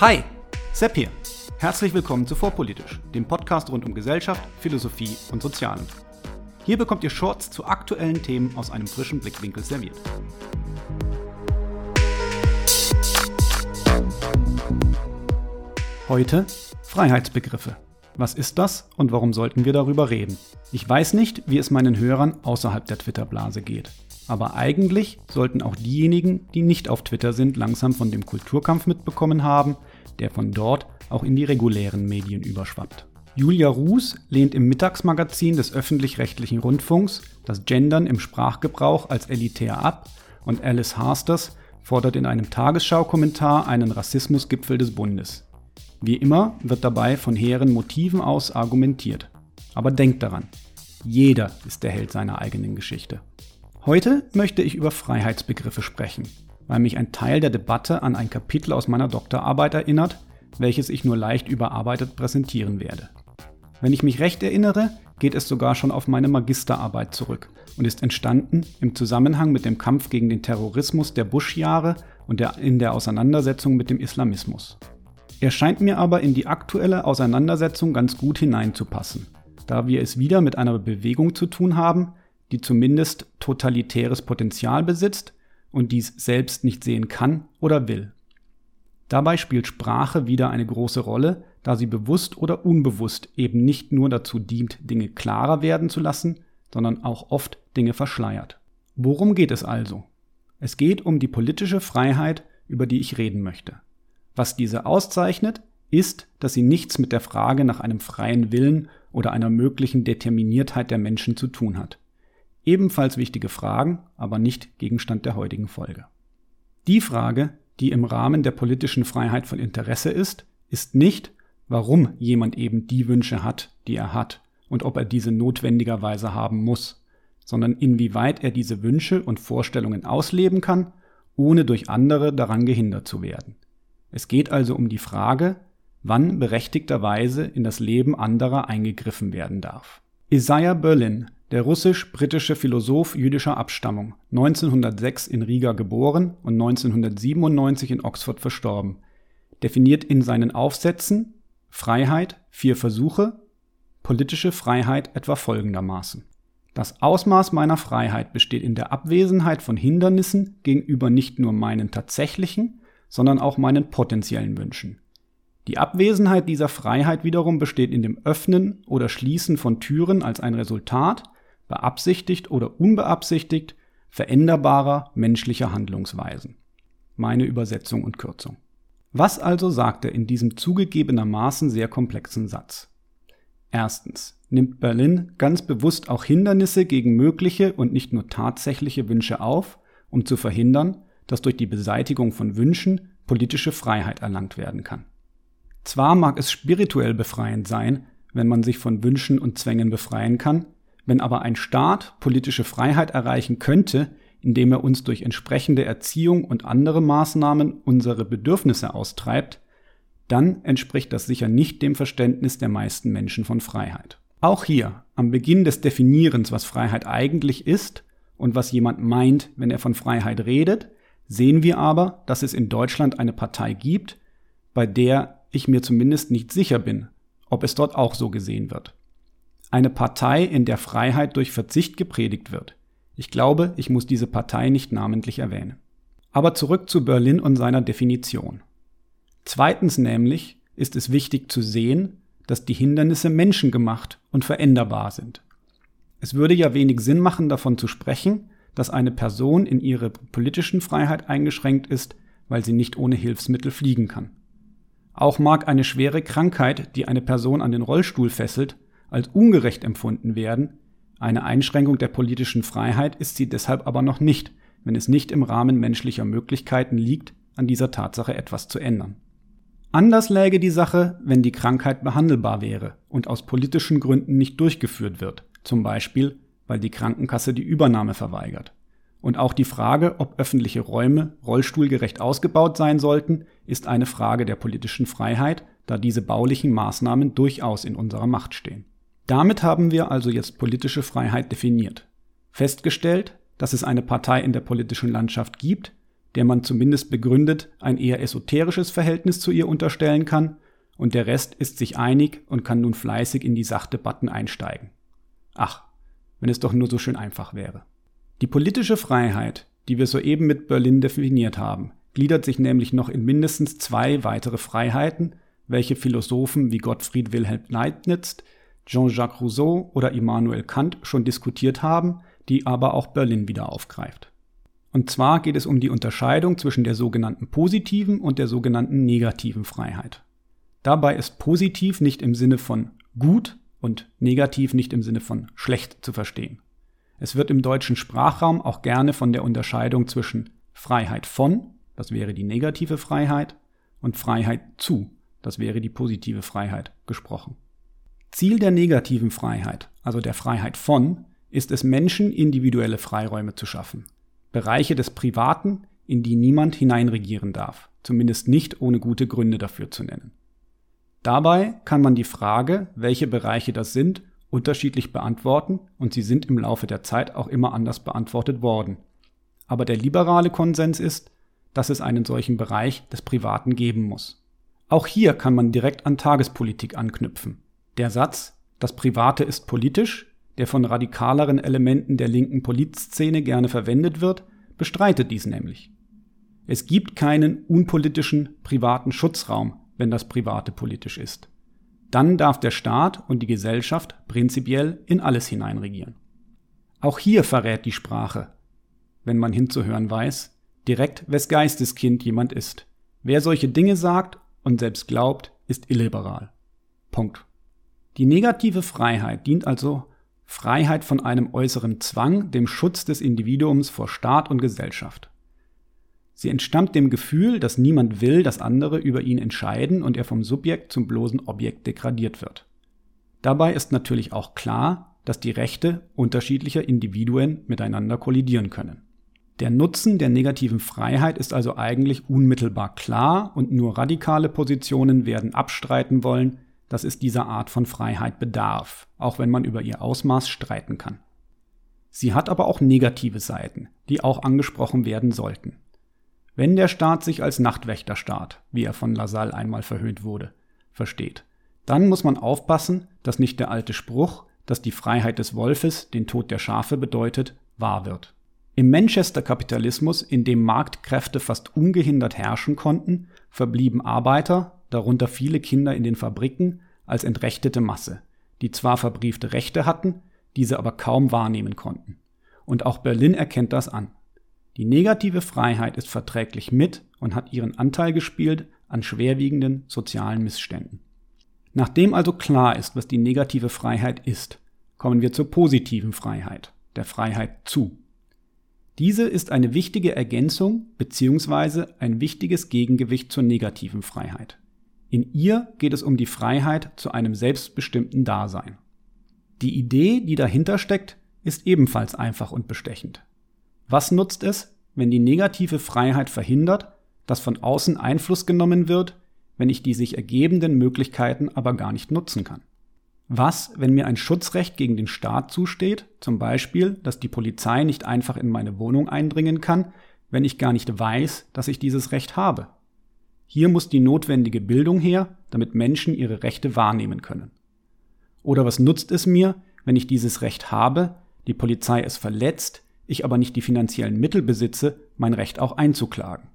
Hi, Sepp hier. Herzlich willkommen zu Vorpolitisch, dem Podcast rund um Gesellschaft, Philosophie und Sozialen. Hier bekommt ihr Shorts zu aktuellen Themen aus einem frischen Blickwinkel serviert. Heute Freiheitsbegriffe. Was ist das und warum sollten wir darüber reden? Ich weiß nicht, wie es meinen Hörern außerhalb der Twitter-Blase geht. Aber eigentlich sollten auch diejenigen, die nicht auf Twitter sind, langsam von dem Kulturkampf mitbekommen haben, der von dort auch in die regulären Medien überschwappt. Julia Ruß lehnt im Mittagsmagazin des öffentlich-rechtlichen Rundfunks das Gendern im Sprachgebrauch als elitär ab und Alice Harsters fordert in einem Tagesschau-Kommentar einen Rassismusgipfel des Bundes. Wie immer wird dabei von hehren Motiven aus argumentiert. Aber denkt daran, jeder ist der Held seiner eigenen Geschichte. Heute möchte ich über Freiheitsbegriffe sprechen, weil mich ein Teil der Debatte an ein Kapitel aus meiner Doktorarbeit erinnert, welches ich nur leicht überarbeitet präsentieren werde. Wenn ich mich recht erinnere, geht es sogar schon auf meine Magisterarbeit zurück und ist entstanden im Zusammenhang mit dem Kampf gegen den Terrorismus der Bush-Jahre und der, in der Auseinandersetzung mit dem Islamismus. Er scheint mir aber in die aktuelle Auseinandersetzung ganz gut hineinzupassen, da wir es wieder mit einer Bewegung zu tun haben, die zumindest totalitäres Potenzial besitzt und dies selbst nicht sehen kann oder will. Dabei spielt Sprache wieder eine große Rolle, da sie bewusst oder unbewusst eben nicht nur dazu dient, Dinge klarer werden zu lassen, sondern auch oft Dinge verschleiert. Worum geht es also? Es geht um die politische Freiheit, über die ich reden möchte. Was diese auszeichnet, ist, dass sie nichts mit der Frage nach einem freien Willen oder einer möglichen Determiniertheit der Menschen zu tun hat. Ebenfalls wichtige Fragen, aber nicht Gegenstand der heutigen Folge. Die Frage, die im Rahmen der politischen Freiheit von Interesse ist, ist nicht, warum jemand eben die Wünsche hat, die er hat und ob er diese notwendigerweise haben muss, sondern inwieweit er diese Wünsche und Vorstellungen ausleben kann, ohne durch andere daran gehindert zu werden. Es geht also um die Frage, wann berechtigterweise in das Leben anderer eingegriffen werden darf. Isaiah Berlin der russisch-britische Philosoph jüdischer Abstammung, 1906 in Riga geboren und 1997 in Oxford verstorben, definiert in seinen Aufsätzen Freiheit, vier Versuche, politische Freiheit etwa folgendermaßen. Das Ausmaß meiner Freiheit besteht in der Abwesenheit von Hindernissen gegenüber nicht nur meinen tatsächlichen, sondern auch meinen potenziellen Wünschen. Die Abwesenheit dieser Freiheit wiederum besteht in dem Öffnen oder Schließen von Türen als ein Resultat beabsichtigt oder unbeabsichtigt veränderbarer menschlicher Handlungsweisen. Meine Übersetzung und Kürzung. Was also sagt er in diesem zugegebenermaßen sehr komplexen Satz? Erstens nimmt Berlin ganz bewusst auch Hindernisse gegen mögliche und nicht nur tatsächliche Wünsche auf, um zu verhindern, dass durch die Beseitigung von Wünschen politische Freiheit erlangt werden kann. Zwar mag es spirituell befreiend sein, wenn man sich von Wünschen und Zwängen befreien kann, wenn aber ein Staat politische Freiheit erreichen könnte, indem er uns durch entsprechende Erziehung und andere Maßnahmen unsere Bedürfnisse austreibt, dann entspricht das sicher nicht dem Verständnis der meisten Menschen von Freiheit. Auch hier, am Beginn des Definierens, was Freiheit eigentlich ist und was jemand meint, wenn er von Freiheit redet, sehen wir aber, dass es in Deutschland eine Partei gibt, bei der ich mir zumindest nicht sicher bin, ob es dort auch so gesehen wird. Eine Partei, in der Freiheit durch Verzicht gepredigt wird. Ich glaube, ich muss diese Partei nicht namentlich erwähnen. Aber zurück zu Berlin und seiner Definition. Zweitens nämlich ist es wichtig zu sehen, dass die Hindernisse menschengemacht und veränderbar sind. Es würde ja wenig Sinn machen, davon zu sprechen, dass eine Person in ihrer politischen Freiheit eingeschränkt ist, weil sie nicht ohne Hilfsmittel fliegen kann. Auch mag eine schwere Krankheit, die eine Person an den Rollstuhl fesselt, als ungerecht empfunden werden, eine Einschränkung der politischen Freiheit ist sie deshalb aber noch nicht, wenn es nicht im Rahmen menschlicher Möglichkeiten liegt, an dieser Tatsache etwas zu ändern. Anders läge die Sache, wenn die Krankheit behandelbar wäre und aus politischen Gründen nicht durchgeführt wird, zum Beispiel weil die Krankenkasse die Übernahme verweigert. Und auch die Frage, ob öffentliche Räume rollstuhlgerecht ausgebaut sein sollten, ist eine Frage der politischen Freiheit, da diese baulichen Maßnahmen durchaus in unserer Macht stehen. Damit haben wir also jetzt politische Freiheit definiert. Festgestellt, dass es eine Partei in der politischen Landschaft gibt, der man zumindest begründet ein eher esoterisches Verhältnis zu ihr unterstellen kann, und der Rest ist sich einig und kann nun fleißig in die Sachdebatten einsteigen. Ach, wenn es doch nur so schön einfach wäre. Die politische Freiheit, die wir soeben mit Berlin definiert haben, gliedert sich nämlich noch in mindestens zwei weitere Freiheiten, welche Philosophen wie Gottfried Wilhelm Leibniz, Jean-Jacques Rousseau oder Immanuel Kant schon diskutiert haben, die aber auch Berlin wieder aufgreift. Und zwar geht es um die Unterscheidung zwischen der sogenannten positiven und der sogenannten negativen Freiheit. Dabei ist positiv nicht im Sinne von gut und negativ nicht im Sinne von schlecht zu verstehen. Es wird im deutschen Sprachraum auch gerne von der Unterscheidung zwischen Freiheit von das wäre die negative Freiheit, und Freiheit zu, das wäre die positive Freiheit, gesprochen. Ziel der negativen Freiheit, also der Freiheit von, ist es Menschen individuelle Freiräume zu schaffen. Bereiche des Privaten, in die niemand hineinregieren darf, zumindest nicht ohne gute Gründe dafür zu nennen. Dabei kann man die Frage, welche Bereiche das sind, unterschiedlich beantworten und sie sind im Laufe der Zeit auch immer anders beantwortet worden. Aber der liberale Konsens ist, dass es einen solchen Bereich des Privaten geben muss. Auch hier kann man direkt an Tagespolitik anknüpfen. Der Satz, das Private ist politisch, der von radikaleren Elementen der linken Politszene gerne verwendet wird, bestreitet dies nämlich. Es gibt keinen unpolitischen privaten Schutzraum, wenn das Private politisch ist. Dann darf der Staat und die Gesellschaft prinzipiell in alles hineinregieren. Auch hier verrät die Sprache, wenn man hinzuhören weiß, direkt, wes Geisteskind jemand ist. Wer solche Dinge sagt und selbst glaubt, ist illiberal. Punkt. Die negative Freiheit dient also Freiheit von einem äußeren Zwang, dem Schutz des Individuums vor Staat und Gesellschaft. Sie entstammt dem Gefühl, dass niemand will, dass andere über ihn entscheiden und er vom Subjekt zum bloßen Objekt degradiert wird. Dabei ist natürlich auch klar, dass die Rechte unterschiedlicher Individuen miteinander kollidieren können. Der Nutzen der negativen Freiheit ist also eigentlich unmittelbar klar und nur radikale Positionen werden abstreiten wollen, dass es dieser Art von Freiheit bedarf, auch wenn man über ihr Ausmaß streiten kann. Sie hat aber auch negative Seiten, die auch angesprochen werden sollten. Wenn der Staat sich als Nachtwächterstaat, wie er von Lassalle einmal verhöhnt wurde, versteht, dann muss man aufpassen, dass nicht der alte Spruch, dass die Freiheit des Wolfes den Tod der Schafe bedeutet, wahr wird. Im Manchester-Kapitalismus, in dem Marktkräfte fast ungehindert herrschen konnten, verblieben Arbeiter, darunter viele Kinder in den Fabriken, als entrechtete Masse, die zwar verbriefte Rechte hatten, diese aber kaum wahrnehmen konnten. Und auch Berlin erkennt das an. Die negative Freiheit ist verträglich mit und hat ihren Anteil gespielt an schwerwiegenden sozialen Missständen. Nachdem also klar ist, was die negative Freiheit ist, kommen wir zur positiven Freiheit, der Freiheit zu. Diese ist eine wichtige Ergänzung bzw. ein wichtiges Gegengewicht zur negativen Freiheit. In ihr geht es um die Freiheit zu einem selbstbestimmten Dasein. Die Idee, die dahinter steckt, ist ebenfalls einfach und bestechend. Was nutzt es, wenn die negative Freiheit verhindert, dass von außen Einfluss genommen wird, wenn ich die sich ergebenden Möglichkeiten aber gar nicht nutzen kann? Was, wenn mir ein Schutzrecht gegen den Staat zusteht, zum Beispiel, dass die Polizei nicht einfach in meine Wohnung eindringen kann, wenn ich gar nicht weiß, dass ich dieses Recht habe? Hier muss die notwendige Bildung her, damit Menschen ihre Rechte wahrnehmen können. Oder was nutzt es mir, wenn ich dieses Recht habe, die Polizei es verletzt, ich aber nicht die finanziellen Mittel besitze, mein Recht auch einzuklagen?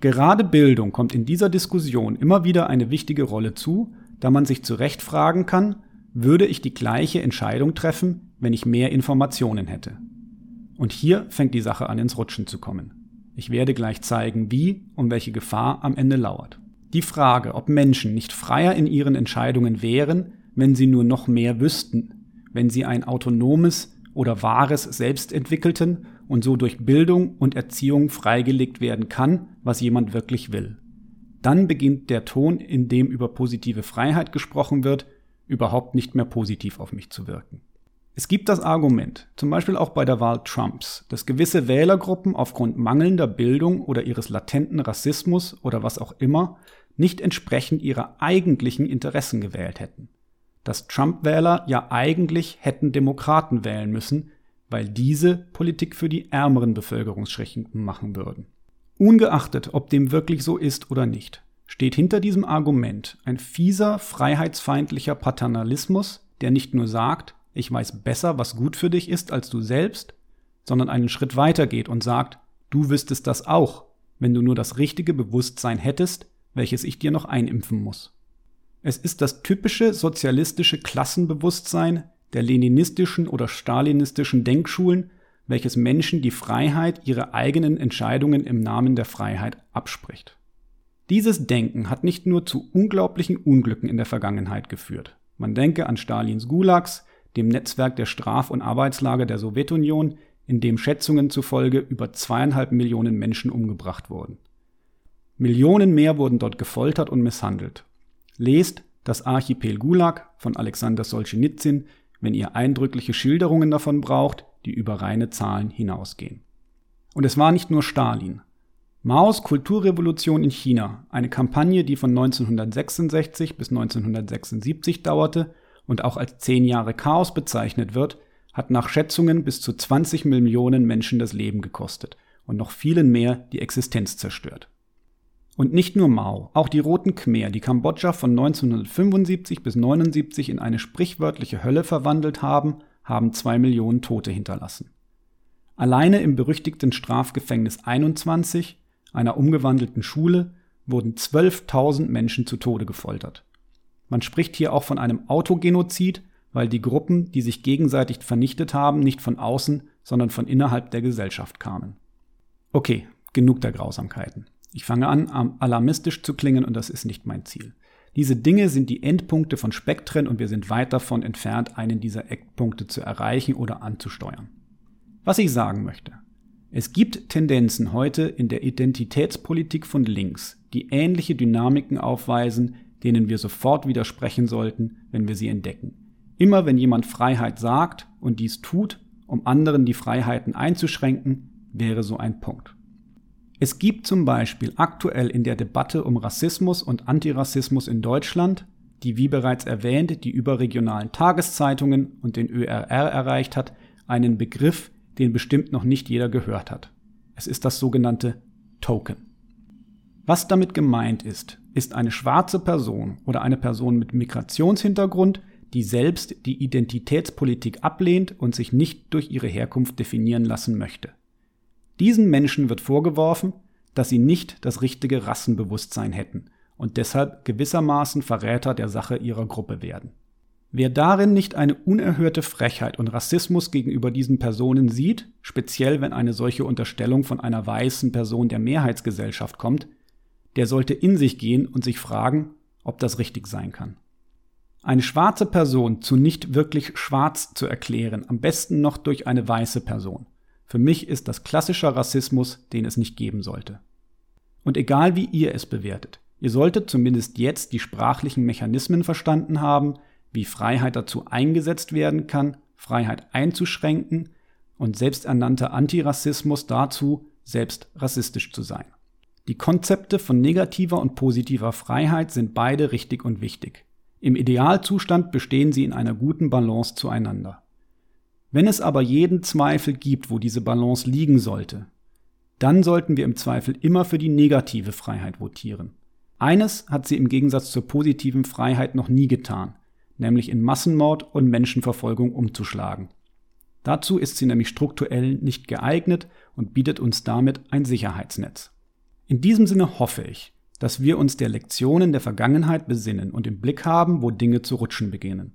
Gerade Bildung kommt in dieser Diskussion immer wieder eine wichtige Rolle zu, da man sich zu Recht fragen kann, würde ich die gleiche Entscheidung treffen, wenn ich mehr Informationen hätte. Und hier fängt die Sache an ins Rutschen zu kommen. Ich werde gleich zeigen, wie und welche Gefahr am Ende lauert. Die Frage, ob Menschen nicht freier in ihren Entscheidungen wären, wenn sie nur noch mehr wüssten, wenn sie ein autonomes oder wahres Selbst entwickelten und so durch Bildung und Erziehung freigelegt werden kann, was jemand wirklich will. Dann beginnt der Ton, in dem über positive Freiheit gesprochen wird, überhaupt nicht mehr positiv auf mich zu wirken. Es gibt das Argument, zum Beispiel auch bei der Wahl Trumps, dass gewisse Wählergruppen aufgrund mangelnder Bildung oder ihres latenten Rassismus oder was auch immer nicht entsprechend ihrer eigentlichen Interessen gewählt hätten. Dass Trump-Wähler ja eigentlich hätten Demokraten wählen müssen, weil diese Politik für die ärmeren Bevölkerungsschichten machen würden. Ungeachtet, ob dem wirklich so ist oder nicht, steht hinter diesem Argument ein fieser, freiheitsfeindlicher Paternalismus, der nicht nur sagt, ich weiß besser, was gut für dich ist als du selbst, sondern einen Schritt weiter geht und sagt, du wüsstest das auch, wenn du nur das richtige Bewusstsein hättest, welches ich dir noch einimpfen muss. Es ist das typische sozialistische Klassenbewusstsein der leninistischen oder stalinistischen Denkschulen, welches Menschen die Freiheit, ihre eigenen Entscheidungen im Namen der Freiheit abspricht. Dieses Denken hat nicht nur zu unglaublichen Unglücken in der Vergangenheit geführt. Man denke an Stalins Gulags, dem Netzwerk der Straf- und Arbeitslager der Sowjetunion, in dem Schätzungen zufolge über zweieinhalb Millionen Menschen umgebracht wurden. Millionen mehr wurden dort gefoltert und misshandelt. Lest Das Archipel Gulag von Alexander Solzhenitsyn, wenn ihr eindrückliche Schilderungen davon braucht, die über reine Zahlen hinausgehen. Und es war nicht nur Stalin. Maos Kulturrevolution in China, eine Kampagne, die von 1966 bis 1976 dauerte und auch als zehn Jahre Chaos bezeichnet wird, hat nach Schätzungen bis zu 20 Millionen Menschen das Leben gekostet und noch vielen mehr die Existenz zerstört. Und nicht nur Mao, auch die Roten Khmer, die Kambodscha von 1975 bis 1979 in eine sprichwörtliche Hölle verwandelt haben, haben zwei Millionen Tote hinterlassen. Alleine im berüchtigten Strafgefängnis 21, einer umgewandelten Schule, wurden 12.000 Menschen zu Tode gefoltert. Man spricht hier auch von einem Autogenozid, weil die Gruppen, die sich gegenseitig vernichtet haben, nicht von außen, sondern von innerhalb der Gesellschaft kamen. Okay, genug der Grausamkeiten. Ich fange an, alarmistisch zu klingen und das ist nicht mein Ziel. Diese Dinge sind die Endpunkte von Spektren und wir sind weit davon entfernt, einen dieser Eckpunkte zu erreichen oder anzusteuern. Was ich sagen möchte. Es gibt Tendenzen heute in der Identitätspolitik von links, die ähnliche Dynamiken aufweisen, denen wir sofort widersprechen sollten, wenn wir sie entdecken. Immer wenn jemand Freiheit sagt und dies tut, um anderen die Freiheiten einzuschränken, wäre so ein Punkt. Es gibt zum Beispiel aktuell in der Debatte um Rassismus und Antirassismus in Deutschland, die wie bereits erwähnt die überregionalen Tageszeitungen und den ÖRR erreicht hat, einen Begriff, den bestimmt noch nicht jeder gehört hat. Es ist das sogenannte Token. Was damit gemeint ist, ist eine schwarze Person oder eine Person mit Migrationshintergrund, die selbst die Identitätspolitik ablehnt und sich nicht durch ihre Herkunft definieren lassen möchte. Diesen Menschen wird vorgeworfen, dass sie nicht das richtige Rassenbewusstsein hätten und deshalb gewissermaßen Verräter der Sache ihrer Gruppe werden. Wer darin nicht eine unerhörte Frechheit und Rassismus gegenüber diesen Personen sieht, speziell wenn eine solche Unterstellung von einer weißen Person der Mehrheitsgesellschaft kommt, der sollte in sich gehen und sich fragen, ob das richtig sein kann. Eine schwarze Person zu nicht wirklich schwarz zu erklären, am besten noch durch eine weiße Person. Für mich ist das klassischer Rassismus, den es nicht geben sollte. Und egal wie ihr es bewertet, ihr solltet zumindest jetzt die sprachlichen Mechanismen verstanden haben, wie Freiheit dazu eingesetzt werden kann, Freiheit einzuschränken und selbsternannter Antirassismus dazu, selbst rassistisch zu sein. Die Konzepte von negativer und positiver Freiheit sind beide richtig und wichtig. Im Idealzustand bestehen sie in einer guten Balance zueinander. Wenn es aber jeden Zweifel gibt, wo diese Balance liegen sollte, dann sollten wir im Zweifel immer für die negative Freiheit votieren. Eines hat sie im Gegensatz zur positiven Freiheit noch nie getan, nämlich in Massenmord und Menschenverfolgung umzuschlagen. Dazu ist sie nämlich strukturell nicht geeignet und bietet uns damit ein Sicherheitsnetz. In diesem Sinne hoffe ich, dass wir uns der Lektionen der Vergangenheit besinnen und im Blick haben, wo Dinge zu rutschen beginnen